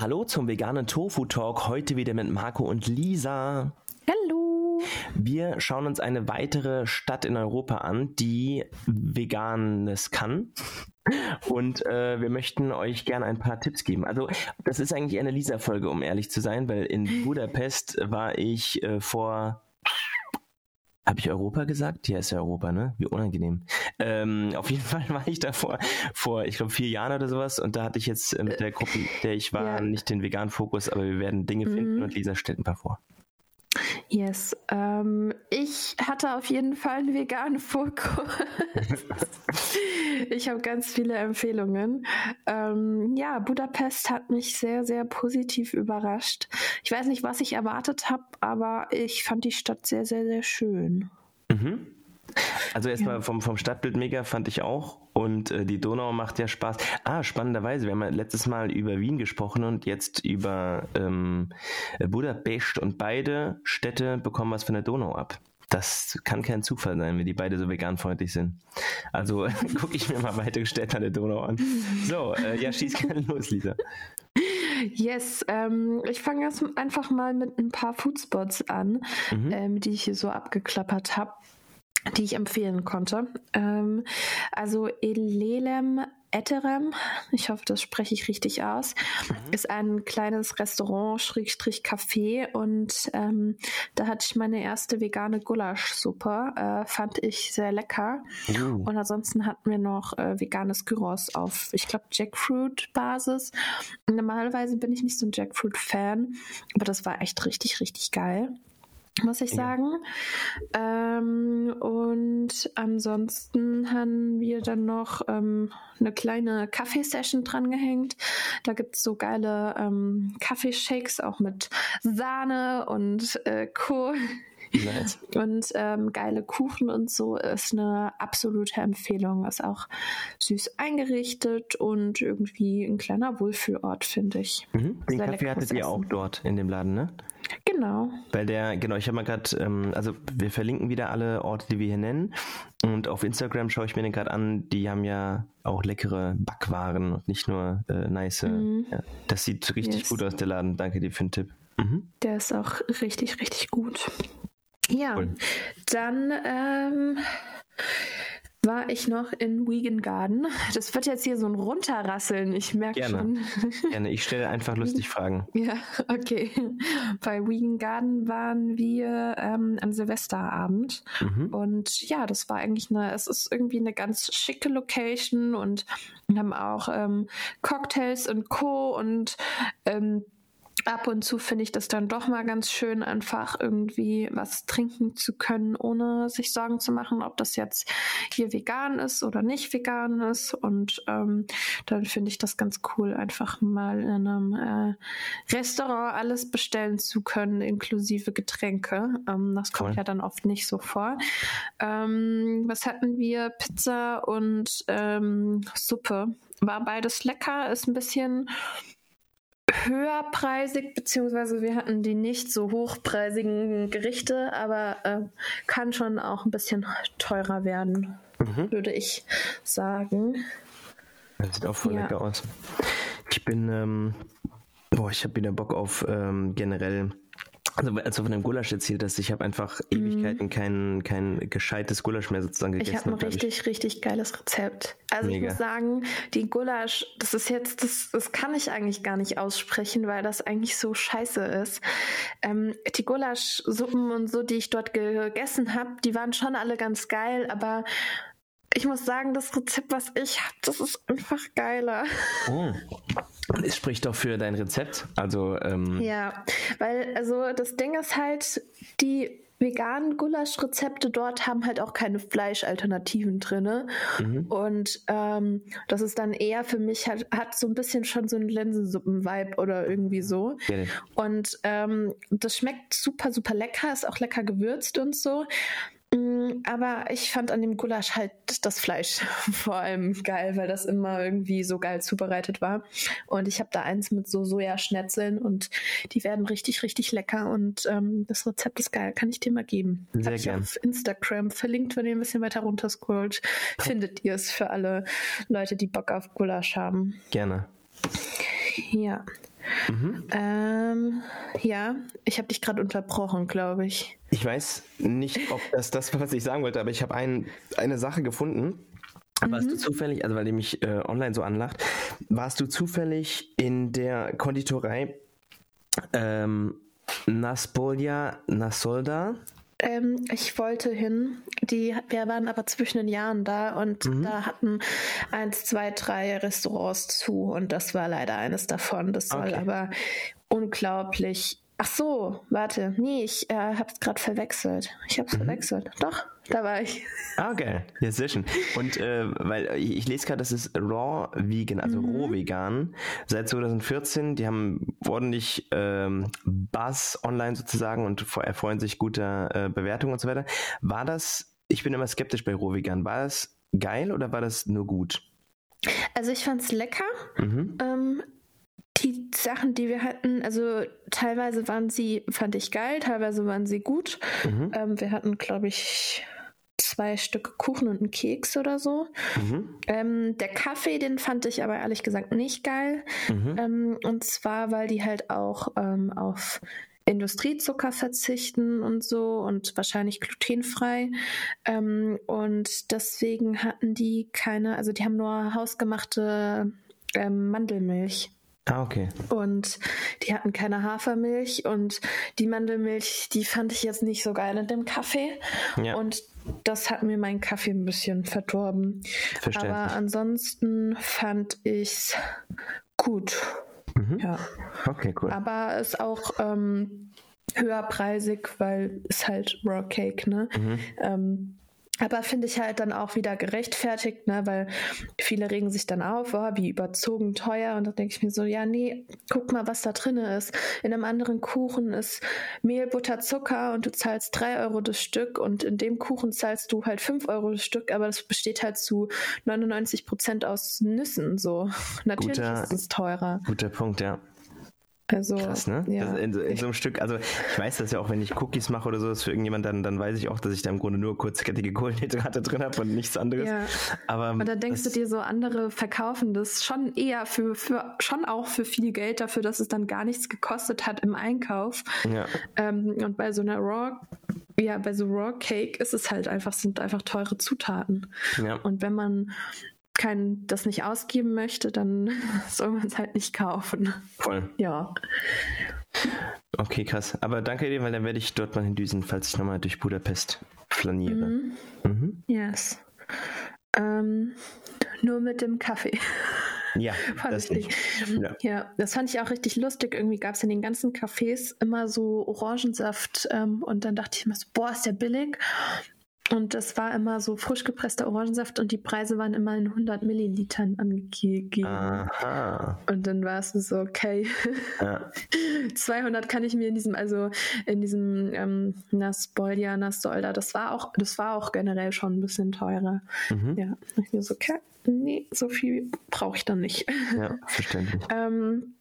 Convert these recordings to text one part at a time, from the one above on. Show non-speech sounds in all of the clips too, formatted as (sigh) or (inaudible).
Hallo zum veganen Tofu Talk. Heute wieder mit Marco und Lisa. Hallo. Wir schauen uns eine weitere Stadt in Europa an, die veganes kann. Und äh, wir möchten euch gerne ein paar Tipps geben. Also, das ist eigentlich eine Lisa-Folge, um ehrlich zu sein, weil in Budapest war ich äh, vor habe ich Europa gesagt? Ja, ist ja Europa, ne? Wie unangenehm. Ähm, auf jeden (laughs) Fall war ich da vor, vor ich glaube, vier Jahren oder sowas und da hatte ich jetzt äh, mit der Gruppe, der ich war, ja. nicht den veganen Fokus, aber wir werden Dinge mhm. finden und Lisa stellt ein paar vor. Yes. Ähm, ich hatte auf jeden Fall einen veganen Fokus. (laughs) ich habe ganz viele Empfehlungen. Ähm, ja, Budapest hat mich sehr, sehr positiv überrascht. Ich weiß nicht, was ich erwartet habe, aber ich fand die Stadt sehr, sehr, sehr schön. Mhm. Also erstmal ja. vom, vom Stadtbild mega fand ich auch. Und äh, die Donau macht ja Spaß. Ah, spannenderweise, wir haben ja letztes Mal über Wien gesprochen und jetzt über ähm, Budapest und beide Städte bekommen was von der Donau ab. Das kann kein Zufall sein, wenn die beide so veganfreundlich sind. Also (laughs) gucke ich mir mal weitere Städte an der Donau an. So, äh, ja, schieß gerne los, Lisa. Yes, ähm, ich fange jetzt einfach mal mit ein paar Foodspots an, mhm. ähm, die ich hier so abgeklappert habe die ich empfehlen konnte. Ähm, also Elelem Etterem, ich hoffe, das spreche ich richtig aus, mhm. ist ein kleines Restaurant, Schrägstrich Café und ähm, da hatte ich meine erste vegane Gulaschsuppe, äh, fand ich sehr lecker. Mhm. Und ansonsten hatten wir noch äh, veganes Gyros auf, ich glaube, Jackfruit-Basis. Normalerweise bin ich nicht so ein Jackfruit-Fan, aber das war echt richtig, richtig geil muss ich sagen. Ja. Ähm, und ansonsten haben wir dann noch ähm, eine kleine Kaffeesession dran gehängt. Da gibt es so geile ähm, Kaffeeshakes, auch mit Sahne und äh, Co. Nice. (laughs) Und ähm, geile Kuchen und so ist eine absolute Empfehlung. Ist auch süß eingerichtet und irgendwie ein kleiner Wohlfühlort, finde ich. Mhm. Den Kaffee hattet ihr auch dort in dem Laden, ne? Genau. Weil der, genau, ich habe mal gerade, ähm, also wir verlinken wieder alle Orte, die wir hier nennen. Und auf Instagram schaue ich mir den gerade an, die haben ja auch leckere Backwaren und nicht nur äh, nice. Mhm. Ja. Das sieht richtig yes. gut aus, der Laden. Danke dir für den Tipp. Mhm. Der ist auch richtig, richtig gut. Ja, cool. dann ähm, war ich noch in Wigan Garden. Das wird jetzt hier so ein Runterrasseln, ich merke schon. Gerne, ich stelle einfach lustig (laughs) Fragen. Ja, okay. Bei Wigan Garden waren wir ähm, an Silvesterabend mhm. und ja, das war eigentlich eine, es ist irgendwie eine ganz schicke Location und wir haben auch ähm, Cocktails und Co. und ähm, ab und zu finde ich das dann doch mal ganz schön, einfach irgendwie was trinken zu können, ohne sich Sorgen zu machen, ob das jetzt hier vegan ist oder nicht vegan ist. Und ähm, dann finde ich das ganz cool, einfach mal in einem äh, Restaurant alles bestellen zu können, inklusive Getränke. Ähm, das kommt cool. ja dann oft nicht so vor. Ähm, was hatten wir? Pizza und ähm, Suppe. War beides lecker, ist ein bisschen höherpreisig, beziehungsweise wir hatten die nicht so hochpreisigen Gerichte, aber äh, kann schon auch ein bisschen teurer werden, mhm. würde ich sagen. Das sieht auch voll ja. lecker aus. Ich bin, ähm, boah, ich habe wieder Bock auf ähm, generell also als du von dem Gulasch erzählt hast, ich habe einfach mhm. Ewigkeiten kein, kein gescheites Gulasch mehr sozusagen gegessen. Ich habe ein richtig, ich. richtig geiles Rezept. Also Mega. ich muss sagen, die Gulasch, das ist jetzt, das, das kann ich eigentlich gar nicht aussprechen, weil das eigentlich so scheiße ist. Ähm, die Gulaschsuppen und so, die ich dort gegessen habe, die waren schon alle ganz geil, aber ich muss sagen, das Rezept, was ich habe, das ist einfach geiler. Oh. (laughs) Es spricht doch für dein Rezept. Also ähm ja, weil also das Ding ist halt, die veganen Gulasch-Rezepte dort haben halt auch keine Fleischalternativen drin. Mhm. Und ähm, das ist dann eher für mich, hat, hat so ein bisschen schon so einen Linsensuppen-Vibe oder irgendwie so. Ja. Und ähm, das schmeckt super, super lecker, ist auch lecker gewürzt und so. Mm, aber ich fand an dem Gulasch halt das Fleisch (laughs) vor allem geil, weil das immer irgendwie so geil zubereitet war. Und ich habe da eins mit so Sojaschnetzeln und die werden richtig, richtig lecker. Und ähm, das Rezept ist geil, kann ich dir mal geben. Sehr gerne. Auf Instagram verlinkt, wenn ihr ein bisschen weiter runter scrollt, findet ihr es für alle Leute, die Bock auf Gulasch haben. Gerne. Ja. Mhm. Ähm, ja, ich habe dich gerade unterbrochen, glaube ich. Ich weiß nicht, ob das das war, was ich sagen wollte, aber ich habe ein, eine Sache gefunden. Mhm. Warst du zufällig, also weil die mich äh, online so anlacht, warst du zufällig in der Konditorei ähm, Naspolja Nasolda? Ähm, ich wollte hin. Die, wir waren aber zwischen den Jahren da und mhm. da hatten eins, zwei, drei Restaurants zu und das war leider eines davon. Das soll okay. aber unglaublich Ach so, warte. Nee, ich äh, hab's gerade verwechselt. Ich hab's mhm. verwechselt. Doch, da war ich. Ah, okay. Ja, sehr schön. Und äh, weil ich, ich lese gerade, das ist Raw Vegan, also mhm. roh vegan. Seit 2014. Die haben ordentlich ähm, Buzz online sozusagen und erfreuen sich guter äh, Bewertungen und so weiter. War das, ich bin immer skeptisch bei roh vegan, war das geil oder war das nur gut? Also ich fand's lecker. Mhm. Ähm, die Sachen, die wir hatten, also teilweise waren sie, fand ich geil, teilweise waren sie gut. Mhm. Ähm, wir hatten, glaube ich, zwei Stücke Kuchen und einen Keks oder so. Mhm. Ähm, der Kaffee, den fand ich aber ehrlich gesagt nicht geil. Mhm. Ähm, und zwar, weil die halt auch ähm, auf Industriezucker verzichten und so und wahrscheinlich glutenfrei. Ähm, und deswegen hatten die keine, also die haben nur hausgemachte ähm, Mandelmilch. Ah, okay. Und die hatten keine Hafermilch und die Mandelmilch, die fand ich jetzt nicht so geil in dem Kaffee. Ja. Und das hat mir meinen Kaffee ein bisschen verdorben. Aber ansonsten fand ich es gut. Mhm. Ja. Okay, cool. Aber es ist auch ähm, höherpreisig, weil es halt Raw Cake, ne? Mhm. Ähm, aber finde ich halt dann auch wieder gerechtfertigt, ne? weil viele regen sich dann auf, oh, wie überzogen teuer. Und dann denke ich mir so, ja, nee, guck mal, was da drin ist. In einem anderen Kuchen ist Mehl, Butter, Zucker und du zahlst drei Euro das Stück und in dem Kuchen zahlst du halt fünf Euro das Stück, aber das besteht halt zu 99 Prozent aus Nüssen. So, (laughs) natürlich guter, ist es teurer. Guter Punkt, ja. Also, Krass, ne? Ja. In, in, so einem Stück, also ich weiß das ja auch, wenn ich Cookies mache oder so, ist für irgendjemand, dann, dann weiß ich auch, dass ich da im Grunde nur kurzkettige Kohlenhydrate (laughs) drin habe und nichts anderes. Ja. Aber und dann denkst du dir so, andere verkaufen das schon eher für, für schon auch für viel Geld dafür, dass es dann gar nichts gekostet hat im Einkauf. Ja. Ähm, und bei so einer Raw ja, bei so Raw Cake ist es halt einfach, sind einfach teure Zutaten. Ja. Und wenn man kein, das nicht ausgeben möchte, dann (laughs) soll man es halt nicht kaufen. Voll. Ja. Okay, krass. Aber danke dir, weil dann werde ich dort mal hindüsen, falls ich nochmal durch Budapest flaniere. Mhm. Mhm. Yes. Ähm, nur mit dem Kaffee. Ja, (laughs) das ich. Ja. ja. das fand ich auch richtig lustig. Irgendwie gab es in den ganzen Cafés immer so Orangensaft ähm, und dann dachte ich mir so, boah, ist der billig. Und das war immer so frisch gepresster Orangensaft und die Preise waren immer in 100 Millilitern angegeben. Aha. Und dann war es so, okay, ja. (laughs) 200 kann ich mir in diesem, also in diesem ähm, Naspolja, Nasolda, das war auch, das war auch generell schon ein bisschen teurer. Mhm. Ja, ich mir so, okay, nee, so viel brauche ich dann nicht. Ja, verständlich. (laughs) ähm,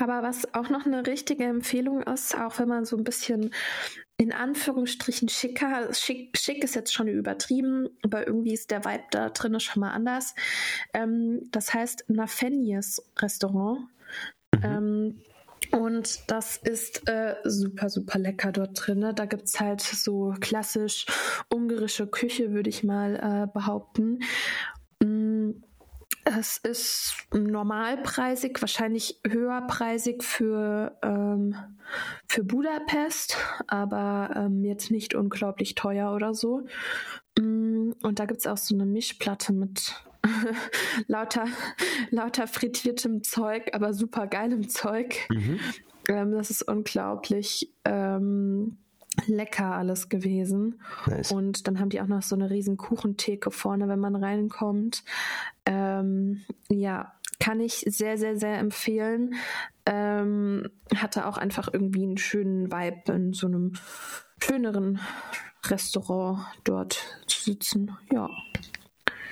aber was auch noch eine richtige Empfehlung ist, auch wenn man so ein bisschen in Anführungsstrichen schicker, schick, schick ist jetzt schon übertrieben, aber irgendwie ist der Vibe da drin schon mal anders. Ähm, das heißt Nafenies Restaurant. Mhm. Ähm, und das ist äh, super, super lecker dort drin. Ne? Da gibt es halt so klassisch ungarische Küche, würde ich mal äh, behaupten. Es ist normalpreisig, wahrscheinlich höherpreisig für, ähm, für Budapest, aber ähm, jetzt nicht unglaublich teuer oder so. Mm, und da gibt es auch so eine Mischplatte mit (laughs) lauter, lauter frittiertem Zeug, aber super geilem Zeug. Mhm. Ähm, das ist unglaublich. Ähm, lecker alles gewesen. Nice. Und dann haben die auch noch so eine riesen Kuchentheke vorne, wenn man reinkommt. Ähm, ja, kann ich sehr, sehr, sehr empfehlen. Ähm, hatte auch einfach irgendwie einen schönen Vibe in so einem schöneren Restaurant dort zu sitzen. Ja.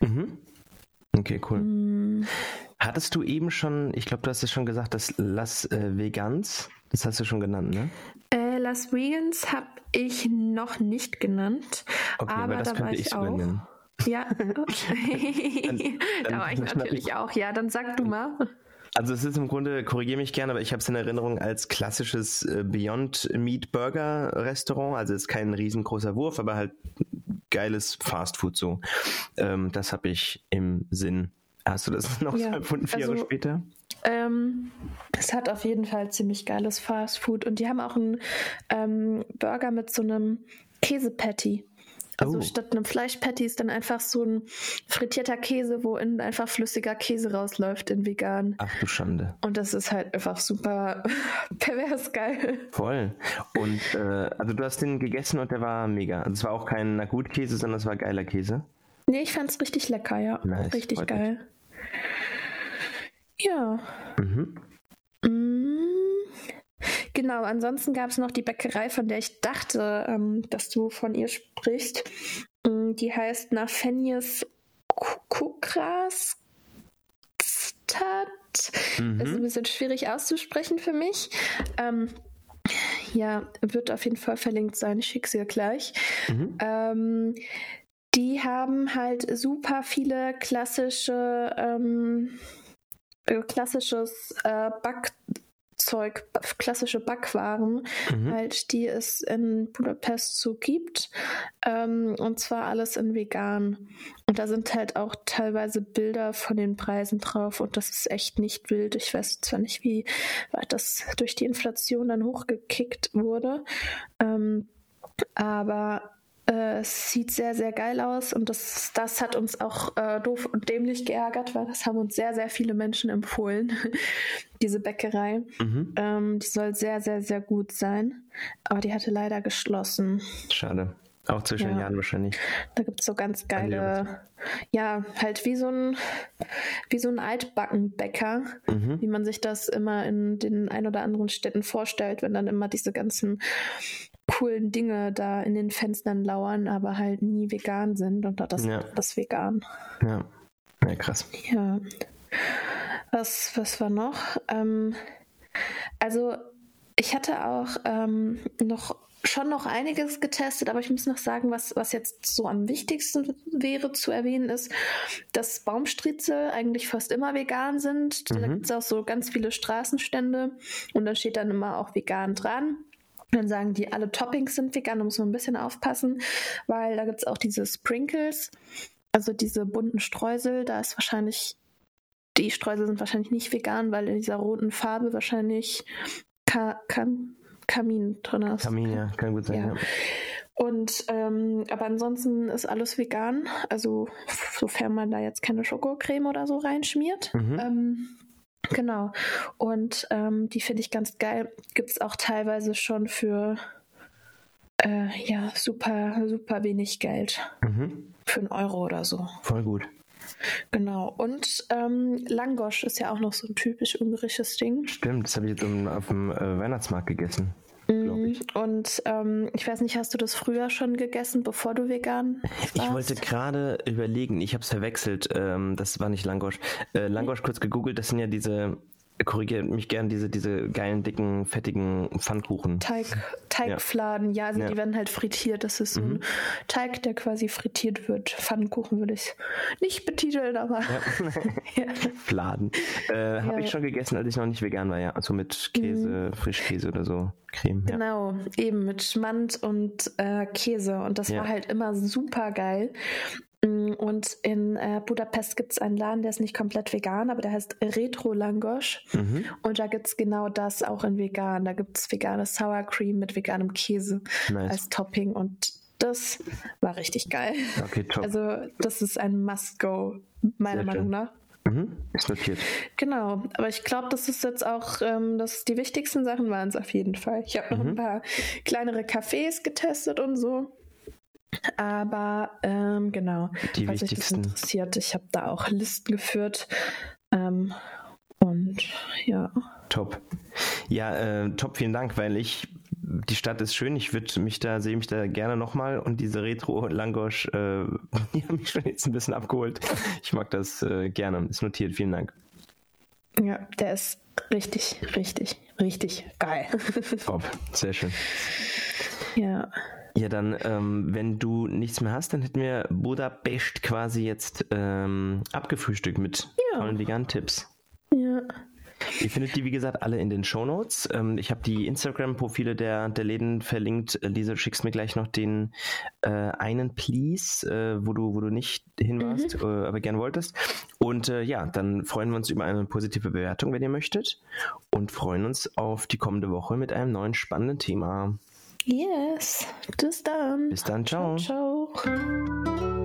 Mhm. Okay, cool. Mm. Hattest du eben schon, ich glaube, du hast es schon gesagt, das Las äh, Vegans, das hast du schon genannt, ne? Las Vegans habe ich noch nicht genannt, okay, aber, aber da war ich, ich auch. Ja, dann, (laughs) (laughs) dann da war ich natürlich auch. Ja, dann sag du mal. Also es ist im Grunde, korrigiere mich gerne, aber ich habe es in Erinnerung als klassisches äh, Beyond Meat Burger Restaurant. Also es ist kein riesengroßer Wurf, aber halt geiles Fastfood so. Ähm, das habe ich im Sinn. Hast du das (laughs) noch ja, gefunden, vier also, Jahre später? Ähm, es hat auf jeden Fall ziemlich geiles Fastfood und die haben auch einen ähm, Burger mit so einem Käsepatty. Also oh. statt einem Fleischpatty ist dann einfach so ein frittierter Käse, wo innen einfach flüssiger Käse rausläuft in vegan. Ach du Schande. Und das ist halt einfach super (laughs) pervers geil. Voll. Und äh, also du hast den gegessen und der war mega. Also es war auch kein Nagut-Käse, sondern es war geiler Käse. Nee, ich fand's richtig lecker, ja. Nice, richtig geil. Mich. Ja. Mhm. Mm, genau, ansonsten gab es noch die Bäckerei, von der ich dachte, ähm, dass du von ihr sprichst. Mm, die heißt Nafenius Kukras. Mhm. Ist ein bisschen schwierig auszusprechen für mich. Ähm, ja, wird auf jeden Fall verlinkt sein. Ich schicke sie gleich. Mhm. Ähm, die haben halt super viele klassische ähm, äh, klassisches äh, Backzeug, klassische Backwaren, mhm. halt, die es in Budapest so gibt. Ähm, und zwar alles in vegan. Und da sind halt auch teilweise Bilder von den Preisen drauf und das ist echt nicht wild. Ich weiß zwar nicht, wie weit das durch die Inflation dann hochgekickt wurde. Ähm, aber äh, es sieht sehr, sehr geil aus und das, das hat uns auch äh, doof und dämlich geärgert, weil das haben uns sehr, sehr viele Menschen empfohlen, (laughs) diese Bäckerei. Mhm. Ähm, die soll sehr, sehr, sehr gut sein, aber die hatte leider geschlossen. Schade. Auch zwischen ja. Jahren wahrscheinlich. Da gibt es so ganz geile, ja, halt wie so ein, wie so ein Altbackenbäcker, mhm. wie man sich das immer in den ein oder anderen Städten vorstellt, wenn dann immer diese ganzen coolen Dinge da in den Fenstern lauern, aber halt nie vegan sind und das ja. das vegan. Ja. ja, krass. Ja. Was, was war noch? Ähm, also ich hatte auch ähm, noch schon noch einiges getestet, aber ich muss noch sagen, was, was jetzt so am wichtigsten wäre zu erwähnen, ist, dass Baumstriezel eigentlich fast immer vegan sind. Mhm. Da gibt es auch so ganz viele Straßenstände und da steht dann immer auch vegan dran. Dann sagen die, alle Toppings sind vegan, da muss man ein bisschen aufpassen, weil da gibt es auch diese Sprinkles, also diese bunten Streusel, da ist wahrscheinlich, die Streusel sind wahrscheinlich nicht vegan, weil in dieser roten Farbe wahrscheinlich Ka Kam Kamin drin ist. Kamin, ja, kann gut sein, ja. ja. Und ähm, aber ansonsten ist alles vegan, also sofern man da jetzt keine Schokocreme oder so reinschmiert. Mhm. Ähm, Genau. Und ähm, die finde ich ganz geil. Gibt es auch teilweise schon für äh, ja, super, super wenig Geld. Mhm. Für einen Euro oder so. Voll gut. Genau. Und ähm, Langosch ist ja auch noch so ein typisch ungarisches Ding. Stimmt, das habe ich jetzt auf dem äh, Weihnachtsmarkt gegessen. Mhm. Ich. Und ähm, ich weiß nicht, hast du das früher schon gegessen, bevor du vegan warst? Ich wollte gerade überlegen, ich habe es verwechselt. Ähm, das war nicht Langosch. Äh, Langosch kurz gegoogelt, das sind ja diese korrigiert mich gern, diese, diese geilen, dicken, fettigen Pfannkuchen. Teig, Teigfladen, ja, ja also ja. die werden halt frittiert. Das ist so mhm. ein Teig, der quasi frittiert wird. Pfannkuchen würde ich nicht betiteln, aber. Ja. (laughs) Fladen. Äh, Habe ich schon gegessen, als ich noch nicht vegan war, ja. Also mit Käse, mhm. Frischkäse oder so. Creme. Genau, eben mit Schmand und äh, Käse. Und das war halt immer super geil. Mm, und in äh, Budapest gibt es einen Laden, der ist nicht komplett vegan, aber der heißt Retro Langosch. Mhm. Und da gibt es genau das auch in vegan. Da gibt es vegane Sour Cream mit veganem Käse nice. als Topping. Und das war richtig geil. Okay, top. Also, das ist ein Must-Go, meiner Sehr Meinung nach. Mhm, ist notiert. Genau, aber ich glaube, das ist jetzt auch, ähm, dass die wichtigsten Sachen waren es auf jeden Fall. Ich habe noch mhm. ein paar kleinere Cafés getestet und so. Aber ähm, genau, die falls euch das interessiert, ich habe da auch Listen geführt. Ähm, und ja. Top. Ja, äh, top, vielen Dank, weil ich die Stadt ist schön. Ich würde mich da, sehe mich da gerne nochmal und diese Retro-Langosch, äh, (laughs) die haben mich schon jetzt ein bisschen abgeholt. Ich mag das äh, gerne. Ist notiert. Vielen Dank. Ja, der ist richtig, richtig, richtig geil. (laughs) Top, sehr schön. Ja. Ja, dann, ähm, wenn du nichts mehr hast, dann hätten wir Budapest quasi jetzt ähm, abgefrühstückt mit ja. tollen Vegan-Tipps. Ja. Ihr findet die, wie gesagt, alle in den Shownotes. Ähm, ich habe die Instagram-Profile der, der Läden verlinkt. Lisa, du schickst mir gleich noch den äh, einen Please, äh, wo, du, wo du nicht hin warst, mhm. äh, aber gern wolltest. Und äh, ja, dann freuen wir uns über eine positive Bewertung, wenn ihr möchtet. Und freuen uns auf die kommende Woche mit einem neuen spannenden Thema. Yes. Bis dann. Bis dann. ciao. ciao. ciao.